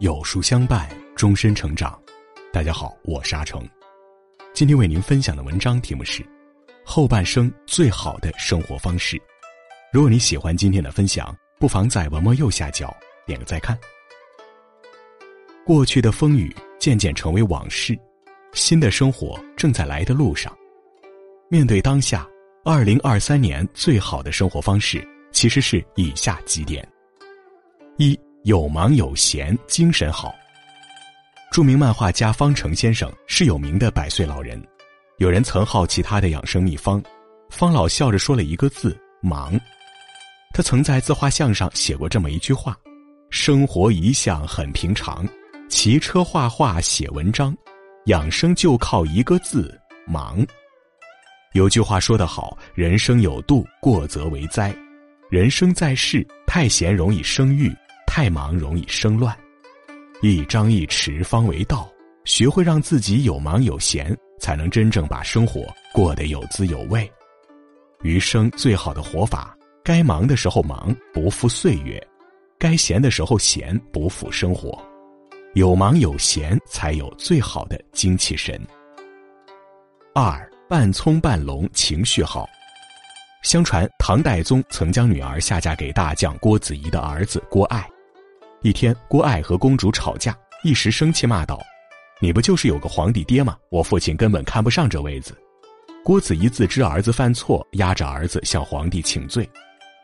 有书相伴，终身成长。大家好，我是阿成。今天为您分享的文章题目是《后半生最好的生活方式》。如果你喜欢今天的分享，不妨在文末右下角点个再看。过去的风雨渐渐成为往事，新的生活正在来的路上。面对当下，二零二三年最好的生活方式其实是以下几点：一。有忙有闲，精神好。著名漫画家方成先生是有名的百岁老人。有人曾好奇他的养生秘方，方老笑着说了一个字：忙。他曾在自画像上写过这么一句话：生活一向很平常，骑车、画画、写文章，养生就靠一个字忙。有句话说得好：人生有度，过则为灾。人生在世，太闲容易生郁。太忙容易生乱，一张一弛方为道。学会让自己有忙有闲，才能真正把生活过得有滋有味。余生最好的活法：该忙的时候忙，不负岁月；该闲的时候闲，不负生活。有忙有闲，才有最好的精气神。二半葱半龙，情绪好。相传唐代宗曾将女儿下嫁给大将郭子仪的儿子郭爱。一天，郭爱和公主吵架，一时生气骂道：“你不就是有个皇帝爹吗？我父亲根本看不上这位子。”郭子仪自知儿子犯错，压着儿子向皇帝请罪。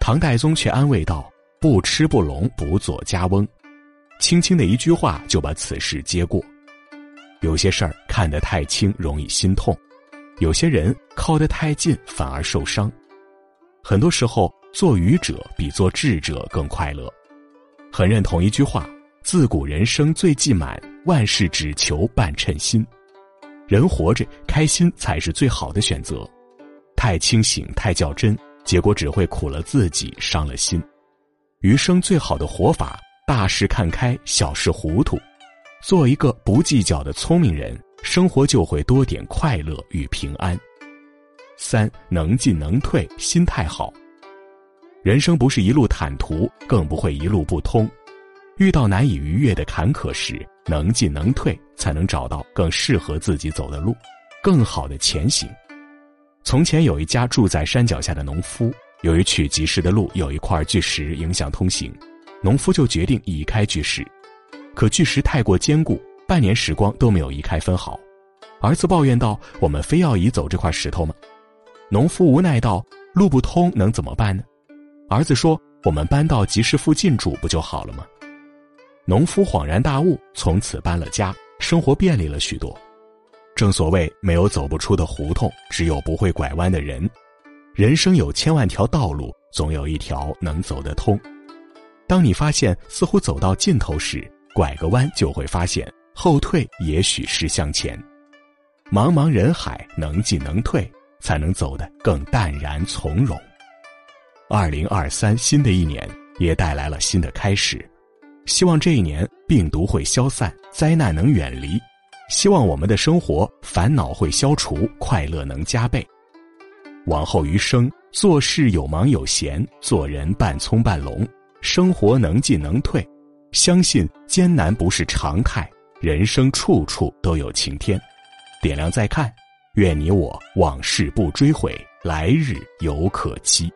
唐代宗却安慰道：“不吃不聋，不做家翁。”轻轻的一句话就把此事接过。有些事儿看得太轻，容易心痛；有些人靠得太近，反而受伤。很多时候，做愚者比做智者更快乐。很认同一句话：“自古人生最忌满，万事只求半称心。”人活着开心才是最好的选择。太清醒、太较真，结果只会苦了自己，伤了心。余生最好的活法：大事看开，小事糊涂。做一个不计较的聪明人，生活就会多点快乐与平安。三能进能退，心态好。人生不是一路坦途，更不会一路不通。遇到难以逾越的坎坷时，能进能退，才能找到更适合自己走的路，更好的前行。从前有一家住在山脚下的农夫，由于去集市的路有一块巨石影响通行，农夫就决定移开巨石。可巨石太过坚固，半年时光都没有移开分毫。儿子抱怨道：“我们非要移走这块石头吗？”农夫无奈道：“路不通，能怎么办呢？”儿子说：“我们搬到集市附近住不就好了吗？”农夫恍然大悟，从此搬了家，生活便利了许多。正所谓，没有走不出的胡同，只有不会拐弯的人。人生有千万条道路，总有一条能走得通。当你发现似乎走到尽头时，拐个弯就会发现后退也许是向前。茫茫人海，能进能退，才能走得更淡然从容。二零二三新的一年也带来了新的开始，希望这一年病毒会消散，灾难能远离，希望我们的生活烦恼会消除，快乐能加倍。往后余生，做事有忙有闲，做人半葱半龙，生活能进能退，相信艰难不是常态，人生处处都有晴天。点亮再看，愿你我往事不追悔，来日犹可期。